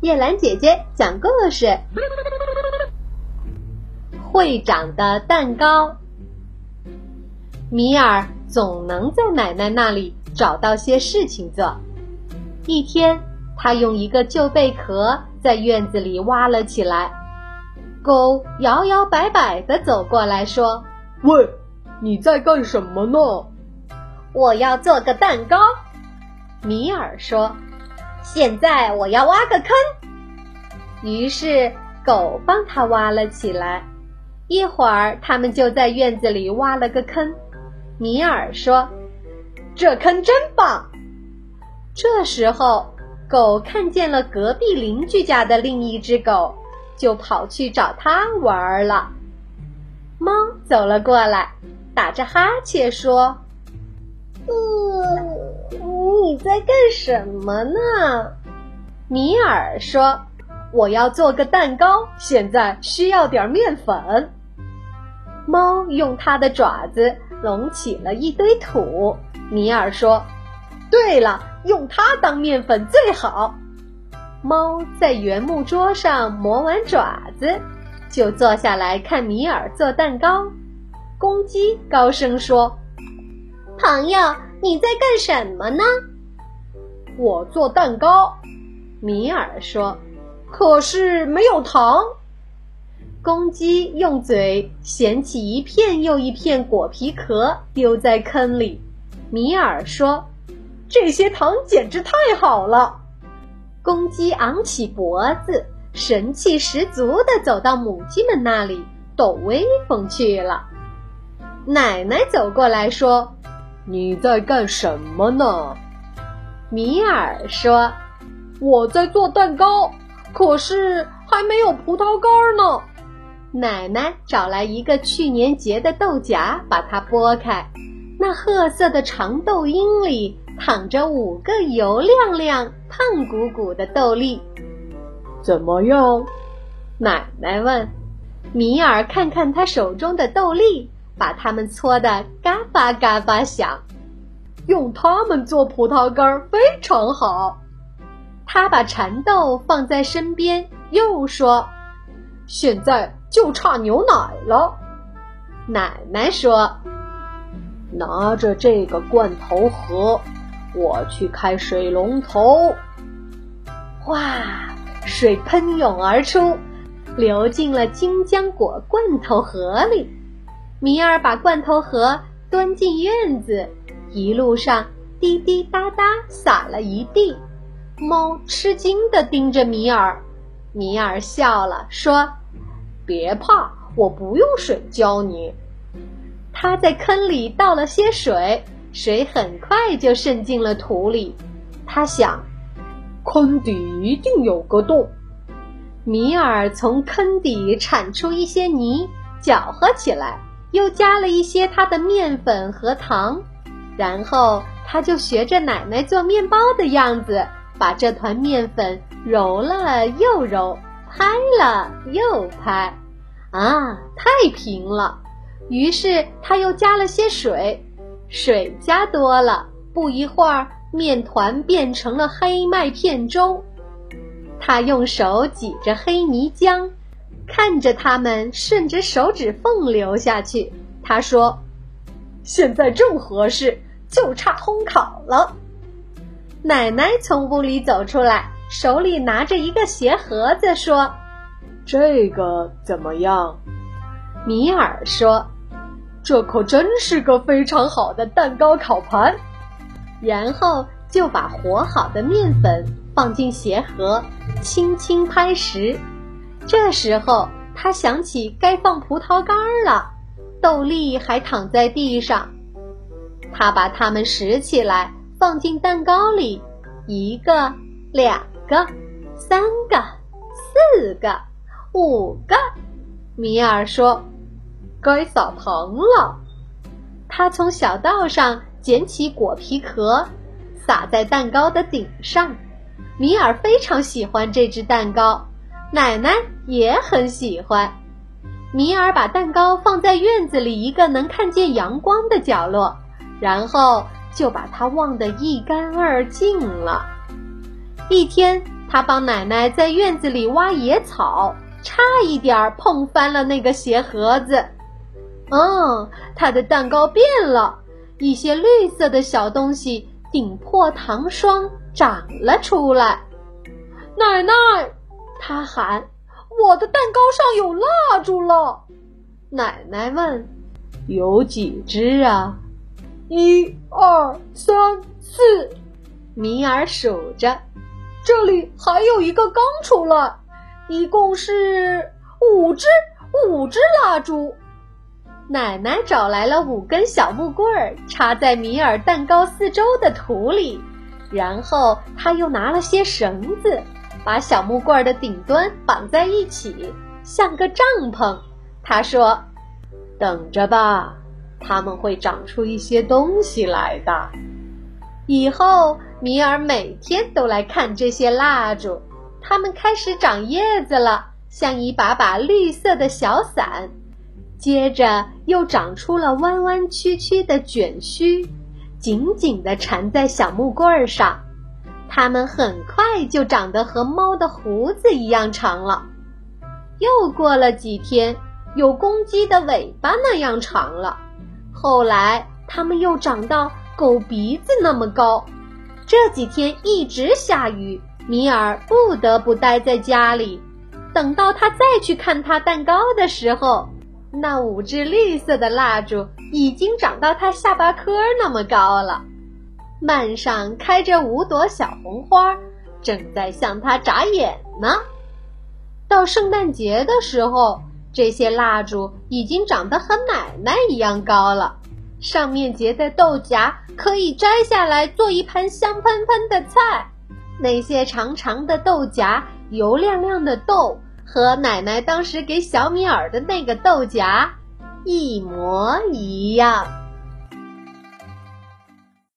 叶兰姐姐讲故事。会长的蛋糕。米尔总能在奶奶那里找到些事情做。一天，他用一个旧贝壳在院子里挖了起来。狗摇摇摆摆地走过来说：“喂，你在干什么呢？”“我要做个蛋糕。”米尔说。现在我要挖个坑，于是狗帮他挖了起来。一会儿，他们就在院子里挖了个坑。米尔说：“这坑真棒。”这时候，狗看见了隔壁邻居家的另一只狗，就跑去找它玩了。猫走了过来，打着哈欠说：“嗯。”你在干什么呢？米尔说：“我要做个蛋糕，现在需要点面粉。”猫用它的爪子隆起了一堆土。米尔说：“对了，用它当面粉最好。”猫在原木桌上磨完爪子，就坐下来看米尔做蛋糕。公鸡高声说：“朋友，你在干什么呢？”我做蛋糕，米尔说：“可是没有糖。”公鸡用嘴衔起一片又一片果皮壳，丢在坑里。米尔说：“这些糖简直太好了！”公鸡昂起脖子，神气十足地走到母鸡们那里抖威风去了。奶奶走过来说：“你在干什么呢？”米尔说：“我在做蛋糕，可是还没有葡萄干呢。”奶奶找来一个去年结的豆荚，把它剥开。那褐色的长豆缨里躺着五个油亮亮、胖鼓鼓的豆粒。怎么样？奶奶问。米尔看看他手中的豆粒，把它们搓得嘎巴嘎巴响。用它们做葡萄干非常好。他把蚕豆放在身边，又说：“现在就差牛奶了。”奶奶说：“拿着这个罐头盒，我去开水龙头。”哇，水喷涌而出，流进了金浆果罐头盒里。米尔把罐头盒端进院子。一路上滴滴答答洒了一地，猫吃惊地盯着米尔。米尔笑了，说：“别怕，我不用水浇你。”他在坑里倒了些水，水很快就渗进了土里。他想，坑底一定有个洞。米尔从坑底铲出一些泥，搅和起来，又加了一些他的面粉和糖。然后他就学着奶奶做面包的样子，把这团面粉揉了又揉，拍了又拍，啊，太平了。于是他又加了些水，水加多了，不一会儿面团变成了黑麦片粥。他用手挤着黑泥浆，看着它们顺着手指缝流下去，他说。现在正合适，就差烘烤了。奶奶从屋里走出来，手里拿着一个鞋盒子，说：“这个怎么样？”米尔说：“这可真是个非常好的蛋糕烤盘。”然后就把和好的面粉放进鞋盒，轻轻拍实。这时候他想起该放葡萄干了。豆粒还躺在地上，他把它们拾起来放进蛋糕里，一个、两个、三个、四个、五个。米尔说：“该撒糖了。”他从小道上捡起果皮壳，撒在蛋糕的顶上。米尔非常喜欢这只蛋糕，奶奶也很喜欢。米尔把蛋糕放在院子里一个能看见阳光的角落，然后就把它忘得一干二净了。一天，他帮奶奶在院子里挖野草，差一点碰翻了那个鞋盒子。嗯，他的蛋糕变了，一些绿色的小东西顶破糖霜长了出来。奶奶，他喊：“我的蛋糕上有蜡烛了。”奶奶问：“有几只啊？”“一、二、三、四。”米尔数着。这里还有一个刚出来，一共是五只，五只蜡烛。奶奶找来了五根小木棍儿，插在米尔蛋糕四周的土里，然后他又拿了些绳子，把小木棍的顶端绑在一起，像个帐篷。他说：“等着吧，它们会长出一些东西来的。以后米尔每天都来看这些蜡烛，它们开始长叶子了，像一把把绿色的小伞。”接着又长出了弯弯曲曲的卷须，紧紧地缠在小木棍上。它们很快就长得和猫的胡子一样长了。又过了几天，有公鸡的尾巴那样长了。后来，它们又长到狗鼻子那么高。这几天一直下雨，米尔不得不待在家里。等到他再去看他蛋糕的时候，那五支绿色的蜡烛已经长到他下巴颏那么高了，蔓上开着五朵小红花，正在向他眨眼呢。到圣诞节的时候，这些蜡烛已经长得和奶奶一样高了，上面结的豆荚可以摘下来做一盘香喷喷的菜。那些长长的豆荚，油亮亮的豆。和奶奶当时给小米尔的那个豆荚一模一样。